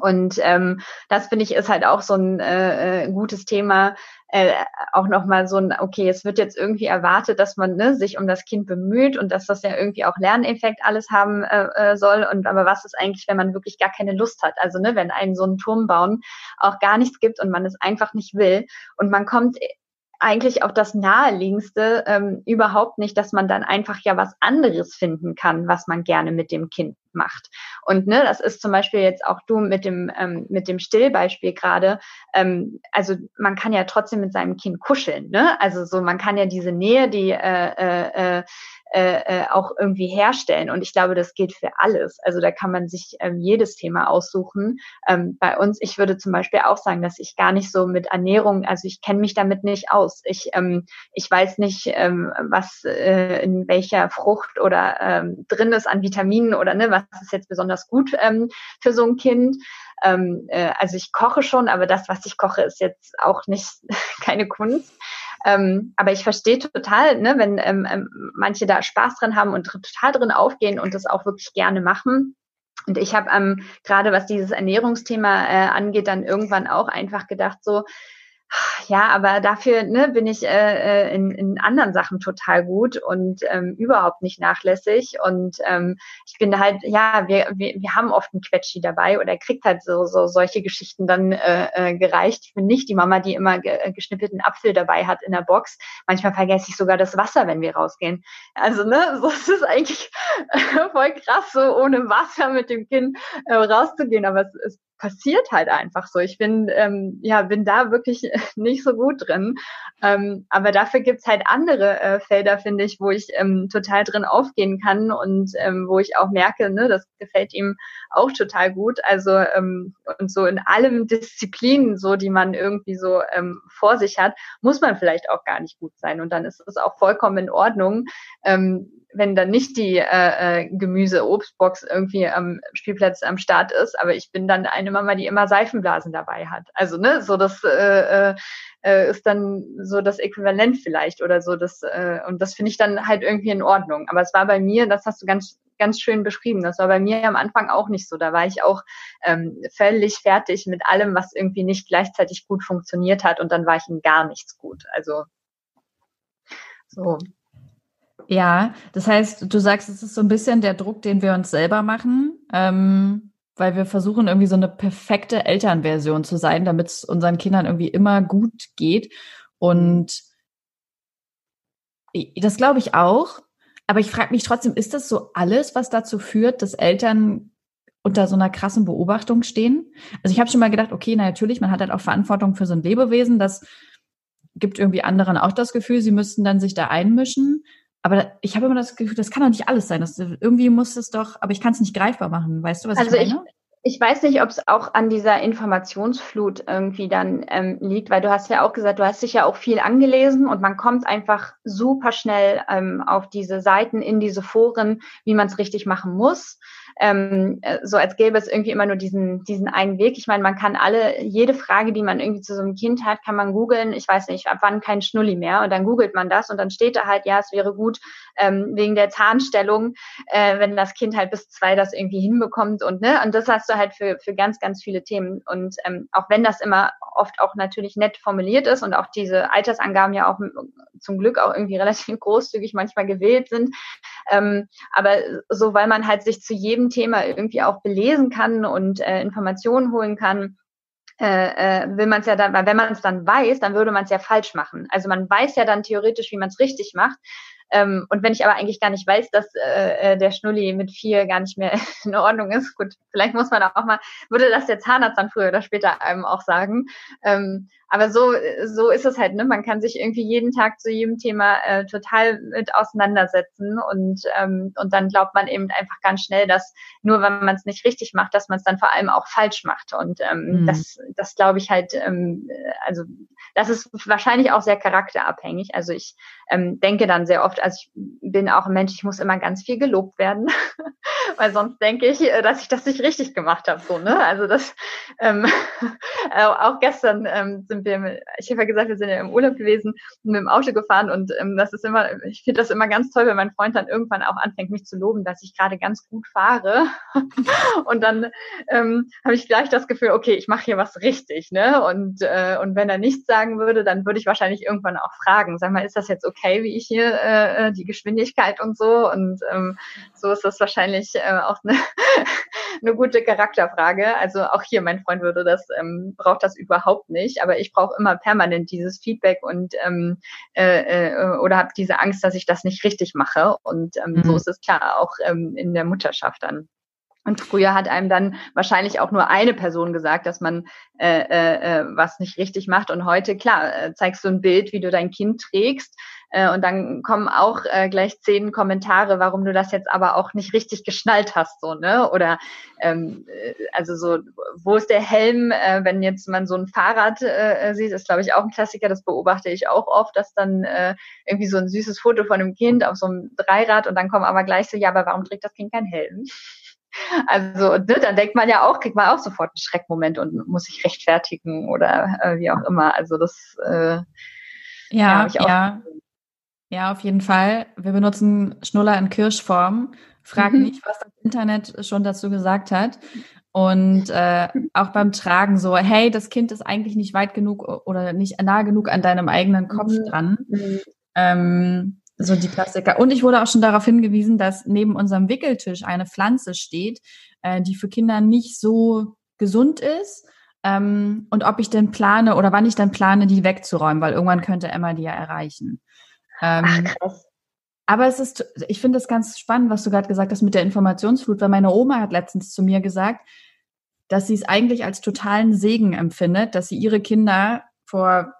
und ähm, das finde ich ist halt auch so ein äh, äh gutes Thema, äh, auch nochmal so ein, okay, es wird jetzt irgendwie erwartet, dass man ne, sich um das Kind bemüht und dass das ja irgendwie auch Lerneffekt alles haben äh, äh, soll. Und aber was ist eigentlich, wenn man wirklich gar keine Lust hat? Also ne, wenn einen so einen Turm bauen auch gar nichts gibt und man es einfach nicht will und man kommt eigentlich auch das naheliegendste ähm, überhaupt nicht, dass man dann einfach ja was anderes finden kann, was man gerne mit dem Kind macht. Und ne, das ist zum Beispiel jetzt auch du mit dem ähm, mit dem Stillbeispiel gerade. Ähm, also man kann ja trotzdem mit seinem Kind kuscheln. Ne? Also so man kann ja diese Nähe, die äh, äh, äh äh, auch irgendwie herstellen. Und ich glaube, das gilt für alles. Also da kann man sich ähm, jedes Thema aussuchen. Ähm, bei uns, ich würde zum Beispiel auch sagen, dass ich gar nicht so mit Ernährung, also ich kenne mich damit nicht aus. Ich, ähm, ich weiß nicht, ähm, was äh, in welcher Frucht oder ähm, drin ist an Vitaminen oder ne, was ist jetzt besonders gut ähm, für so ein Kind. Ähm, äh, also ich koche schon, aber das, was ich koche, ist jetzt auch nicht keine Kunst. Ähm, aber ich verstehe total, ne, wenn ähm, ähm, manche da Spaß dran haben und total drin aufgehen und das auch wirklich gerne machen. Und ich habe ähm, gerade was dieses Ernährungsthema äh, angeht, dann irgendwann auch einfach gedacht, so, ja, aber dafür ne, bin ich äh, äh, in, in anderen Sachen total gut und ähm, überhaupt nicht nachlässig. Und ähm, ich bin halt, ja, wir, wir, wir haben oft einen Quetschi dabei oder kriegt halt so, so solche Geschichten dann äh, äh, gereicht. Ich bin nicht die Mama, die immer ge äh, geschnippelten Apfel dabei hat in der Box. Manchmal vergesse ich sogar das Wasser, wenn wir rausgehen. Also, ne, so ist es eigentlich voll krass, so ohne Wasser mit dem Kind äh, rauszugehen. Aber es, es passiert halt einfach so. Ich bin, ähm, ja, bin da wirklich nicht so gut drin. Ähm, aber dafür gibt's halt andere äh, Felder, finde ich, wo ich ähm, total drin aufgehen kann und ähm, wo ich auch merke, ne, das gefällt ihm auch total gut. Also ähm, und so in allem Disziplinen, so die man irgendwie so ähm, vor sich hat, muss man vielleicht auch gar nicht gut sein. Und dann ist es auch vollkommen in Ordnung. Ähm, wenn dann nicht die äh, äh, Gemüse-Obstbox irgendwie am Spielplatz am Start ist, aber ich bin dann eine Mama, die immer Seifenblasen dabei hat. Also ne, so das äh, äh, ist dann so das Äquivalent vielleicht oder so das äh, und das finde ich dann halt irgendwie in Ordnung. Aber es war bei mir, das hast du ganz ganz schön beschrieben. Das war bei mir am Anfang auch nicht so. Da war ich auch ähm, völlig fertig mit allem, was irgendwie nicht gleichzeitig gut funktioniert hat und dann war ich in gar nichts gut. Also So. Ja, das heißt, du sagst, es ist so ein bisschen der Druck, den wir uns selber machen, ähm, weil wir versuchen, irgendwie so eine perfekte Elternversion zu sein, damit es unseren Kindern irgendwie immer gut geht. Und das glaube ich auch. Aber ich frage mich trotzdem, ist das so alles, was dazu führt, dass Eltern unter so einer krassen Beobachtung stehen? Also ich habe schon mal gedacht, okay, na natürlich, man hat halt auch Verantwortung für so ein Lebewesen, das gibt irgendwie anderen auch das Gefühl, sie müssten dann sich da einmischen. Aber ich habe immer das Gefühl, das kann doch nicht alles sein. Das, irgendwie muss es doch, aber ich kann es nicht greifbar machen. Weißt du, was also ich meine? Ich, ich weiß nicht, ob es auch an dieser Informationsflut irgendwie dann ähm, liegt, weil du hast ja auch gesagt, du hast dich ja auch viel angelesen und man kommt einfach super schnell ähm, auf diese Seiten, in diese Foren, wie man es richtig machen muss ähm, äh, so als gäbe es irgendwie immer nur diesen, diesen einen Weg. Ich meine, man kann alle, jede Frage, die man irgendwie zu so einem Kind hat, kann man googeln, ich weiß nicht, ab wann kein Schnulli mehr. Und dann googelt man das und dann steht da halt, ja, es wäre gut ähm, wegen der Zahnstellung, äh, wenn das Kind halt bis zwei das irgendwie hinbekommt und ne, und das hast du halt für, für ganz, ganz viele Themen. Und ähm, auch wenn das immer oft auch natürlich nett formuliert ist und auch diese Altersangaben ja auch zum Glück auch irgendwie relativ großzügig manchmal gewählt sind, ähm, aber so, weil man halt sich zu jedem Thema irgendwie auch belesen kann und äh, Informationen holen kann, äh, äh, will man es ja dann, weil wenn man es dann weiß, dann würde man es ja falsch machen. Also man weiß ja dann theoretisch, wie man es richtig macht. Ähm, und wenn ich aber eigentlich gar nicht weiß, dass äh, äh der Schnulli mit vier gar nicht mehr in Ordnung ist, gut, vielleicht muss man auch mal, würde das der Zahnarzt dann früher oder später einem auch sagen. Ähm, aber so, so ist es halt, ne? Man kann sich irgendwie jeden Tag zu jedem Thema äh, total mit auseinandersetzen und, ähm, und dann glaubt man eben einfach ganz schnell, dass nur wenn man es nicht richtig macht, dass man es dann vor allem auch falsch macht. Und ähm, mhm. das, das glaube ich halt, ähm, also das ist wahrscheinlich auch sehr charakterabhängig. Also ich ähm, denke dann sehr oft, also ich bin auch ein Mensch, ich muss immer ganz viel gelobt werden, weil sonst denke ich, äh, dass ich das nicht richtig gemacht habe. So, ne? Also das ähm, auch gestern ähm, sind sind wir, ich habe ja gesagt, wir sind ja im Urlaub gewesen und mit dem Auto gefahren und ähm, das ist immer, ich finde das immer ganz toll, wenn mein Freund dann irgendwann auch anfängt, mich zu loben, dass ich gerade ganz gut fahre. und dann ähm, habe ich gleich das Gefühl, okay, ich mache hier was richtig, ne? Und, äh, und wenn er nichts sagen würde, dann würde ich wahrscheinlich irgendwann auch fragen, sag mal, ist das jetzt okay, wie ich hier äh, äh die Geschwindigkeit und so? Und ähm, so ist das wahrscheinlich äh, auch eine, eine gute Charakterfrage. Also auch hier, mein Freund würde das, ähm, braucht das überhaupt nicht, aber ich brauche immer permanent dieses Feedback und ähm, äh, äh, oder habe diese Angst, dass ich das nicht richtig mache. Und ähm, mhm. so ist es klar auch ähm, in der Mutterschaft dann. Und früher hat einem dann wahrscheinlich auch nur eine Person gesagt, dass man äh, äh, äh was nicht richtig macht. Und heute, klar, äh, zeigst du ein Bild, wie du dein Kind trägst. Äh, und dann kommen auch äh, gleich zehn Kommentare, warum du das jetzt aber auch nicht richtig geschnallt hast, so, ne? Oder ähm, äh, also so, wo ist der Helm, äh, wenn jetzt man so ein Fahrrad äh, sieht, ist, glaube ich, auch ein Klassiker, das beobachte ich auch oft, dass dann äh, irgendwie so ein süßes Foto von einem Kind auf so einem Dreirad und dann kommen aber gleich so, ja, aber warum trägt das Kind keinen Helm? Also ne, dann denkt man ja auch, kriegt man auch sofort einen Schreckmoment und muss sich rechtfertigen oder äh, wie auch immer. Also das äh, ja, ja, ja. ja, auf jeden Fall. Wir benutzen Schnuller in Kirschform. Frag mhm. nicht, was das Internet schon dazu gesagt hat. Und äh, auch beim Tragen so, hey, das Kind ist eigentlich nicht weit genug oder nicht nah genug an deinem eigenen Kopf mhm. dran. Mhm. Ähm, so die Klassiker. Und ich wurde auch schon darauf hingewiesen, dass neben unserem Wickeltisch eine Pflanze steht, äh, die für Kinder nicht so gesund ist. Ähm, und ob ich denn plane oder wann ich dann plane, die wegzuräumen, weil irgendwann könnte Emma die ja erreichen. Ähm, Ach, krass. Aber es ist, ich finde es ganz spannend, was du gerade gesagt hast mit der Informationsflut, weil meine Oma hat letztens zu mir gesagt, dass sie es eigentlich als totalen Segen empfindet, dass sie ihre Kinder vor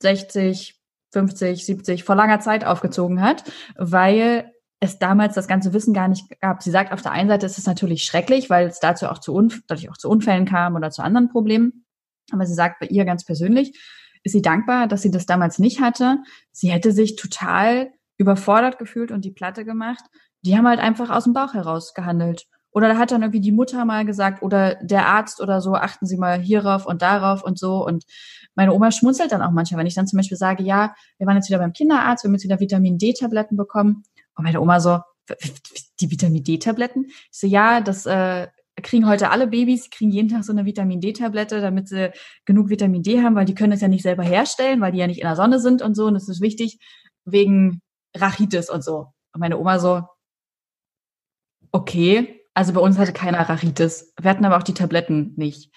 60, 50, 70 vor langer Zeit aufgezogen hat, weil es damals das ganze Wissen gar nicht gab. Sie sagt, auf der einen Seite ist es natürlich schrecklich, weil es dazu auch zu, Unf dadurch auch zu Unfällen kam oder zu anderen Problemen. Aber sie sagt, bei ihr ganz persönlich ist sie dankbar, dass sie das damals nicht hatte. Sie hätte sich total überfordert gefühlt und die Platte gemacht. Die haben halt einfach aus dem Bauch heraus gehandelt. Oder da hat dann irgendwie die Mutter mal gesagt oder der Arzt oder so, achten Sie mal hierauf und darauf und so. Und meine Oma schmunzelt dann auch manchmal, wenn ich dann zum Beispiel sage, ja, wir waren jetzt wieder beim Kinderarzt, wir haben jetzt wieder Vitamin D-Tabletten bekommen. Und meine Oma so, die Vitamin D-Tabletten? Ich so, ja, das äh, kriegen heute alle Babys, kriegen jeden Tag so eine Vitamin D-Tablette, damit sie genug Vitamin D haben, weil die können es ja nicht selber herstellen, weil die ja nicht in der Sonne sind und so. Und es ist wichtig, wegen Rachitis und so. Und meine Oma so, okay, also bei uns hatte keiner Rachitis. Wir hatten aber auch die Tabletten nicht.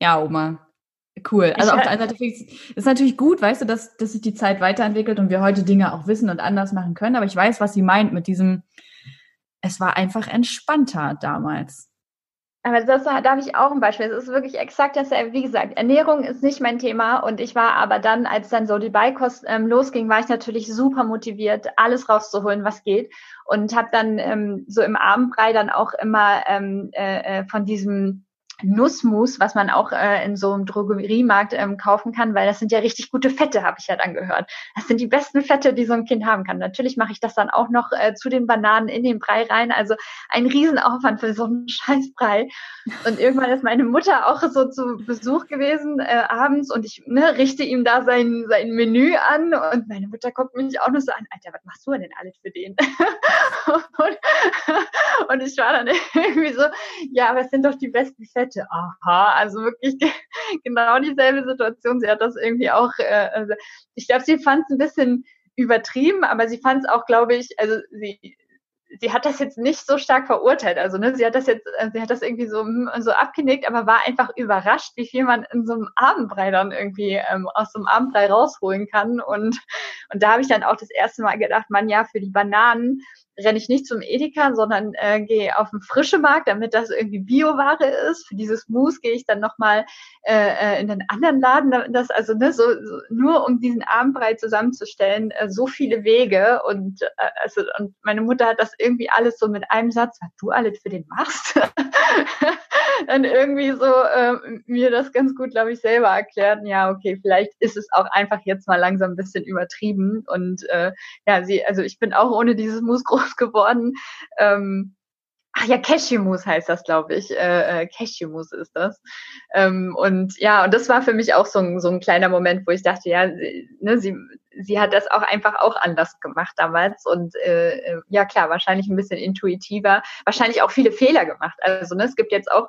Ja, Oma. Cool. Also auf der einen Seite ist natürlich gut, weißt du, dass, dass sich die Zeit weiterentwickelt und wir heute Dinge auch wissen und anders machen können. Aber ich weiß, was sie meint mit diesem, es war einfach entspannter damals. Aber das da habe ich auch ein Beispiel. Es ist wirklich exakt dasselbe. Wie gesagt, Ernährung ist nicht mein Thema. Und ich war aber dann, als dann so die Beikost ähm, losging, war ich natürlich super motiviert, alles rauszuholen, was geht. Und habe dann ähm, so im Abendbrei dann auch immer ähm, äh, äh von diesem Nussmus, was man auch äh, in so einem Drogeriemarkt ähm, kaufen kann, weil das sind ja richtig gute Fette, habe ich ja dann gehört. Das sind die besten Fette, die so ein Kind haben kann. Natürlich mache ich das dann auch noch äh, zu den Bananen in den Brei rein. Also ein Riesenaufwand für so einen Scheißbrei. Und irgendwann ist meine Mutter auch so zu Besuch gewesen äh, abends und ich ne, richte ihm da sein, sein Menü an und meine Mutter guckt mich auch nur so an, Alter, was machst du denn alles für den? und, und ich war dann irgendwie so, ja, aber es sind doch die besten Fette hätte. Aha, also wirklich genau dieselbe Situation. Sie hat das irgendwie auch, äh, also ich glaube, sie fand es ein bisschen übertrieben, aber sie fand es auch, glaube ich, also sie, sie hat das jetzt nicht so stark verurteilt. Also ne, sie hat das jetzt, äh, sie hat das irgendwie so so abgenickt, aber war einfach überrascht, wie viel man in so einem Abendbrei dann irgendwie ähm, aus so einem Abendbrei rausholen kann. Und und da habe ich dann auch das erste Mal gedacht, man ja für die Bananen renne ich nicht zum Edeka, sondern äh, gehe auf den frische Markt, damit das irgendwie Bioware ist. Für dieses Mousse gehe ich dann nochmal äh, äh, in den anderen Laden. Das, also ne, so, so nur um diesen Abendbrei zusammenzustellen, äh, so viele Wege. Und, äh, also, und meine Mutter hat das irgendwie alles so mit einem Satz, was du alles für den machst. dann irgendwie so äh, mir das ganz gut, glaube ich, selber erklärt. Ja, okay, vielleicht ist es auch einfach jetzt mal langsam ein bisschen übertrieben. Und äh, ja, sie, also ich bin auch ohne dieses Mousse groß geworden. Ähm, Ach ja, Cashewmus heißt das, glaube ich. Äh, äh, Cashewmus ist das. Ähm, und ja, und das war für mich auch so ein, so ein kleiner Moment, wo ich dachte, ja, sie, ne, sie, sie hat das auch einfach auch anders gemacht damals. Und äh, äh, ja, klar, wahrscheinlich ein bisschen intuitiver, wahrscheinlich auch viele Fehler gemacht. Also ne, es gibt jetzt auch,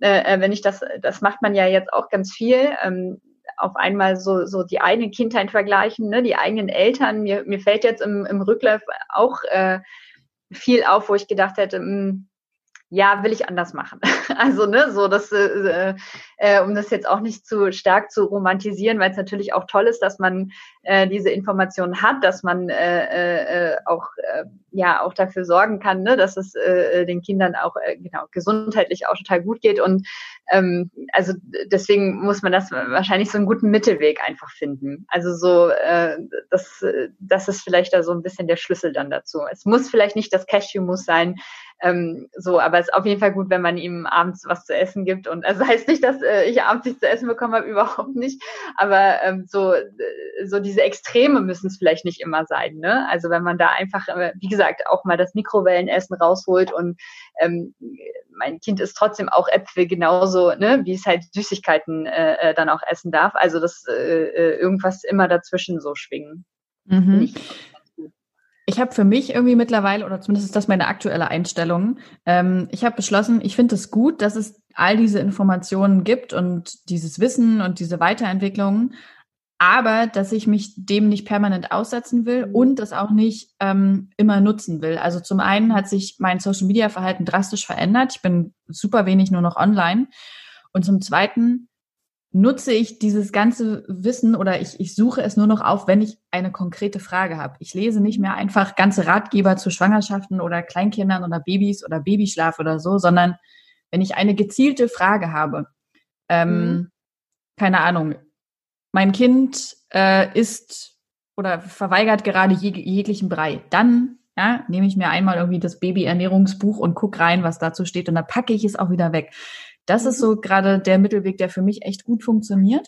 äh, äh, wenn ich das, das macht man ja jetzt auch ganz viel. Ähm, auf einmal so, so die eigene Kindheit vergleichen, ne, die eigenen Eltern. Mir, mir fällt jetzt im, im Rücklauf auch äh, viel auf, wo ich gedacht hätte, mh, hm, ja, will ich anders machen. Also, ne, so das, äh, äh, um das jetzt auch nicht zu stark zu romantisieren, weil es natürlich auch toll ist, dass man äh, diese Informationen hat, dass man äh, äh, auch äh, ja auch dafür sorgen kann, ne, dass es äh, den Kindern auch äh, genau gesundheitlich auch total gut geht. Und ähm, also deswegen muss man das wahrscheinlich so einen guten Mittelweg einfach finden. Also so, äh, das, das ist vielleicht da so ein bisschen der Schlüssel dann dazu. Es muss vielleicht nicht das Cashew muss sein, ähm, so, aber es ist auf jeden Fall gut, wenn man ihm abends was zu essen gibt. Und also heißt nicht, dass äh, ich abends nichts zu essen bekommen habe, überhaupt nicht. Aber ähm, so, äh, so diese Extreme müssen es vielleicht nicht immer sein. Ne? Also wenn man da einfach, äh, wie gesagt, auch mal das Mikrowellenessen rausholt und ähm, mein Kind isst trotzdem auch Äpfel genauso, ne, wie es halt Süßigkeiten äh, äh dann auch essen darf. Also das äh, äh irgendwas immer dazwischen so schwingen. Mhm. Ich habe für mich irgendwie mittlerweile, oder zumindest ist das meine aktuelle Einstellung, ähm, ich habe beschlossen, ich finde es gut, dass es all diese Informationen gibt und dieses Wissen und diese Weiterentwicklung, aber dass ich mich dem nicht permanent aussetzen will und das auch nicht ähm, immer nutzen will. Also zum einen hat sich mein Social-Media-Verhalten drastisch verändert. Ich bin super wenig nur noch online. Und zum Zweiten nutze ich dieses ganze Wissen oder ich, ich suche es nur noch auf, wenn ich eine konkrete Frage habe. Ich lese nicht mehr einfach ganze Ratgeber zu Schwangerschaften oder Kleinkindern oder Babys oder Babyschlaf oder so, sondern wenn ich eine gezielte Frage habe. Ähm, mhm. Keine Ahnung. Mein Kind äh, isst oder verweigert gerade jeg jeglichen Brei. Dann ja, nehme ich mir einmal irgendwie das Babyernährungsbuch und guck rein, was dazu steht und dann packe ich es auch wieder weg. Das ist so gerade der Mittelweg, der für mich echt gut funktioniert.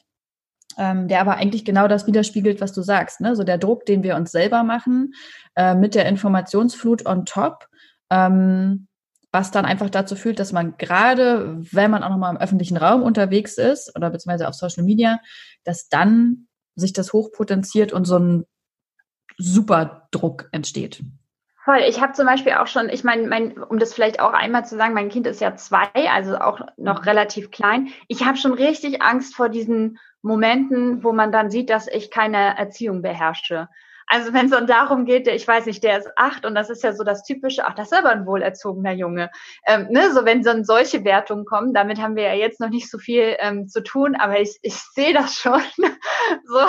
Ähm, der aber eigentlich genau das widerspiegelt, was du sagst. Ne? So der Druck, den wir uns selber machen, äh, mit der Informationsflut on top, ähm, was dann einfach dazu führt, dass man gerade, wenn man auch nochmal im öffentlichen Raum unterwegs ist oder beziehungsweise auf Social Media, dass dann sich das hochpotenziert und so ein super Druck entsteht. Voll. Ich habe zum Beispiel auch schon, ich meine, mein, um das vielleicht auch einmal zu sagen, mein Kind ist ja zwei, also auch noch relativ klein. Ich habe schon richtig Angst vor diesen Momenten, wo man dann sieht, dass ich keine Erziehung beherrsche. Also wenn es dann darum geht, der, ich weiß nicht, der ist acht und das ist ja so das typische, ach, das ist aber ein wohlerzogener Junge. Ähm, ne, so wenn dann solche Wertungen kommen, damit haben wir ja jetzt noch nicht so viel ähm, zu tun, aber ich, ich sehe das schon, so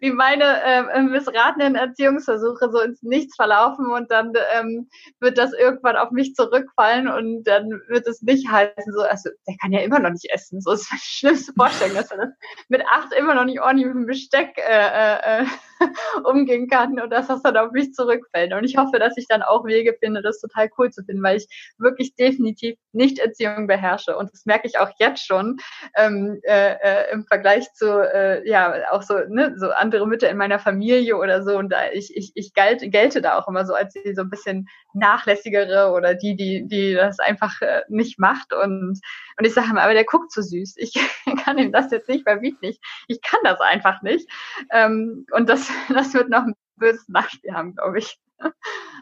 wie meine ähm, missratenen Erziehungsversuche so ins Nichts verlaufen und dann ähm, wird das irgendwann auf mich zurückfallen und dann wird es nicht heißen, so, also der kann ja immer noch nicht essen. So ist die schlimmste Vorstellung, dass er das mit acht immer noch nicht ordentlich mit dem Besteck äh, äh, umgehen kann und dass das dann auf mich zurückfällt. Und ich hoffe, dass ich dann auch Wege finde, das total cool zu finden, weil ich wirklich definitiv nicht Erziehung beherrsche. Und das merke ich auch jetzt schon ähm, äh, äh, im Vergleich zu, äh, ja, auch so, ne, so andere Mütter in meiner Familie oder so. Und da ich, ich, ich gelte, gelte da auch immer so als die so ein bisschen nachlässigere oder die, die, die das einfach äh, nicht macht. Und, und ich sage immer, aber der guckt so süß. Ich kann ihm das jetzt nicht verbieten. Ich, ich kann das einfach nicht. Ähm, und das, das wird noch ein böses Nachspiel haben, glaube ich.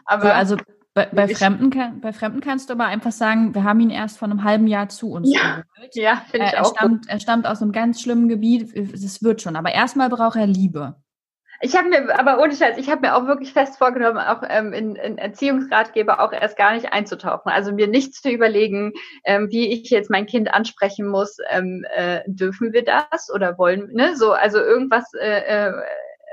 Aber also bei, bei, Fremden kann, bei Fremden kannst du aber einfach sagen, wir haben ihn erst vor einem halben Jahr zu uns ja, geholt. Ja, finde ich er, auch. Stammt, er stammt aus einem ganz schlimmen Gebiet. Es wird schon. Aber erstmal braucht er Liebe. Ich habe mir, aber ohne Scheiß, ich habe mir auch wirklich fest vorgenommen, auch ähm, in, in Erziehungsratgeber auch erst gar nicht einzutauchen. Also mir nichts zu überlegen, ähm, wie ich jetzt mein Kind ansprechen muss. Ähm, äh, dürfen wir das oder wollen, ne? So, also irgendwas äh, äh,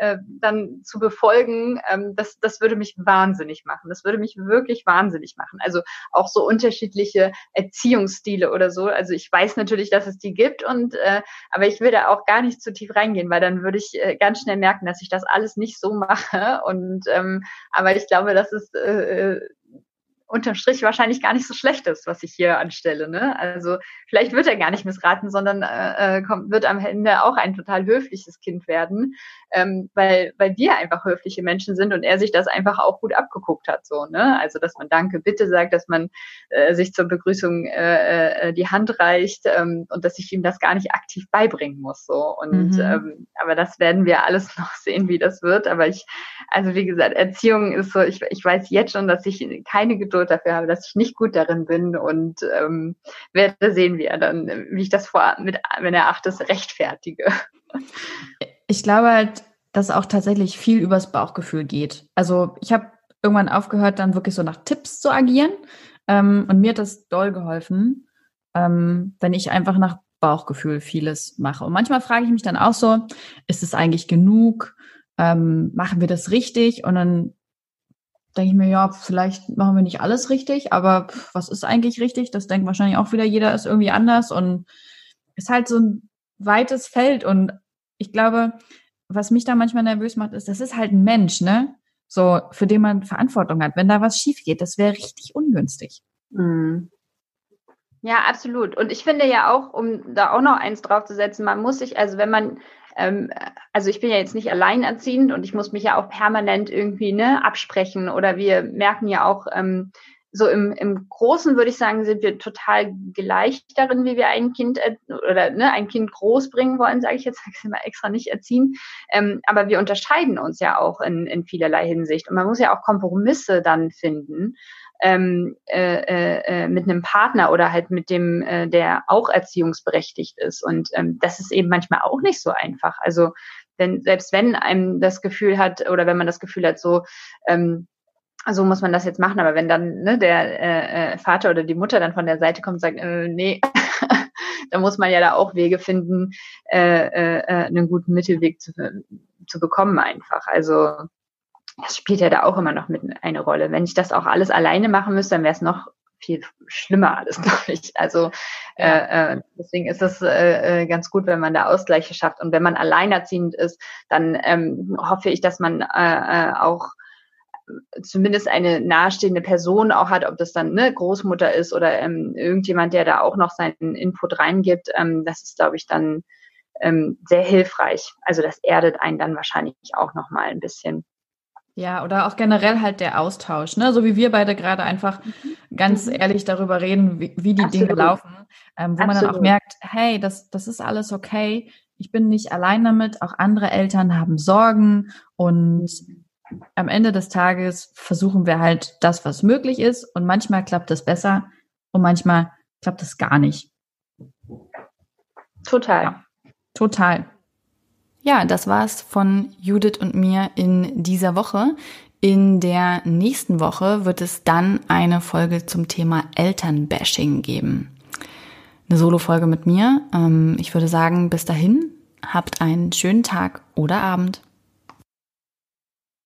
äh, dann zu befolgen, ähm, das, das würde mich wahnsinnig machen. Das würde mich wirklich wahnsinnig machen. Also auch so unterschiedliche Erziehungsstile oder so. Also ich weiß natürlich, dass es die gibt und äh, aber ich will da auch gar nicht zu tief reingehen, weil dann würde ich äh, ganz schnell merken, dass ich das alles nicht so mache. Und ähm, aber ich glaube, das ist äh, äh unterm Strich wahrscheinlich gar nicht so schlecht ist, was ich hier anstelle. Ne? Also vielleicht wird er gar nicht missraten, sondern äh, äh, kommt, wird am Ende auch ein total höfliches Kind werden, ähm, weil, weil wir einfach höfliche Menschen sind und er sich das einfach auch gut abgeguckt hat. So, ne? Also dass man Danke, bitte sagt, dass man äh, sich zur Begrüßung äh, äh, die Hand reicht ähm, und dass ich ihm das gar nicht aktiv beibringen muss. So. Und mhm. ähm, aber das werden wir alles noch sehen, wie das wird. Aber ich, also wie gesagt, Erziehung ist so, ich, ich weiß jetzt schon, dass ich keine Geduld Geduld dafür habe, dass ich nicht gut darin bin und ähm, werde sehen, wie er dann, wie ich das vor, mit, wenn er acht ist, rechtfertige. Ich glaube halt, dass auch tatsächlich viel übers Bauchgefühl geht. Also ich habe irgendwann aufgehört, dann wirklich so nach Tipps zu agieren. Ähm, und mir hat das doll geholfen, ähm, wenn ich einfach nach Bauchgefühl vieles mache. Und manchmal frage ich mich dann auch so, ist es eigentlich genug? Ähm, machen wir das richtig? Und dann denke ich mir, ja, vielleicht machen wir nicht alles richtig, aber was ist eigentlich richtig? Das denkt wahrscheinlich auch wieder jeder ist irgendwie anders und ist halt so ein weites Feld und ich glaube, was mich da manchmal nervös macht, ist, das ist halt ein Mensch, ne? So, für den man Verantwortung hat. Wenn da was schief geht, das wäre richtig ungünstig. Mhm. Ja, absolut. Und ich finde ja auch, um da auch noch eins draufzusetzen, man muss sich, also wenn man ähm, also ich bin ja jetzt nicht alleinerziehend und ich muss mich ja auch permanent irgendwie ne, absprechen oder wir merken ja auch, ähm, so im, im Großen würde ich sagen, sind wir total gleich darin, wie wir ein Kind oder ne, ein Kind großbringen wollen, sage ich jetzt, sage ich mal extra nicht erziehen. Ähm, aber wir unterscheiden uns ja auch in, in vielerlei Hinsicht. Und man muss ja auch Kompromisse dann finden ähm, äh, äh, äh, mit einem Partner oder halt mit dem, äh, der auch erziehungsberechtigt ist. Und ähm, das ist eben manchmal auch nicht so einfach. Also wenn, selbst wenn einem das Gefühl hat oder wenn man das Gefühl hat, so, ähm, so muss man das jetzt machen, aber wenn dann ne, der äh, äh Vater oder die Mutter dann von der Seite kommt und sagt, äh, nee, dann muss man ja da auch Wege finden, äh, äh, einen guten Mittelweg zu, zu bekommen einfach. Also das spielt ja da auch immer noch mit eine Rolle. Wenn ich das auch alles alleine machen müsste, dann wäre es noch viel schlimmer alles, glaube ich. Also ja. äh, äh, deswegen ist es äh, äh, ganz gut, wenn man da Ausgleiche schafft. Und wenn man alleinerziehend ist, dann ähm, hoffe ich, dass man äh, äh, auch zumindest eine nahestehende Person auch hat, ob das dann eine Großmutter ist oder ähm, irgendjemand, der da auch noch seinen Input reingibt. Ähm, das ist, glaube ich, dann ähm, sehr hilfreich. Also das erdet einen dann wahrscheinlich auch noch mal ein bisschen. Ja, oder auch generell halt der Austausch, ne? So wie wir beide gerade einfach mhm. ganz mhm. ehrlich darüber reden, wie, wie die Absolut. Dinge laufen, ähm, wo Absolut. man dann auch merkt, hey, das, das ist alles okay. Ich bin nicht allein damit, auch andere Eltern haben Sorgen und am Ende des Tages versuchen wir halt das, was möglich ist und manchmal klappt es besser und manchmal klappt es gar nicht. Total. Ja, total. Ja, das war's von Judith und mir in dieser Woche. In der nächsten Woche wird es dann eine Folge zum Thema Elternbashing geben. Eine Solo-Folge mit mir. Ähm, ich würde sagen, bis dahin, habt einen schönen Tag oder Abend.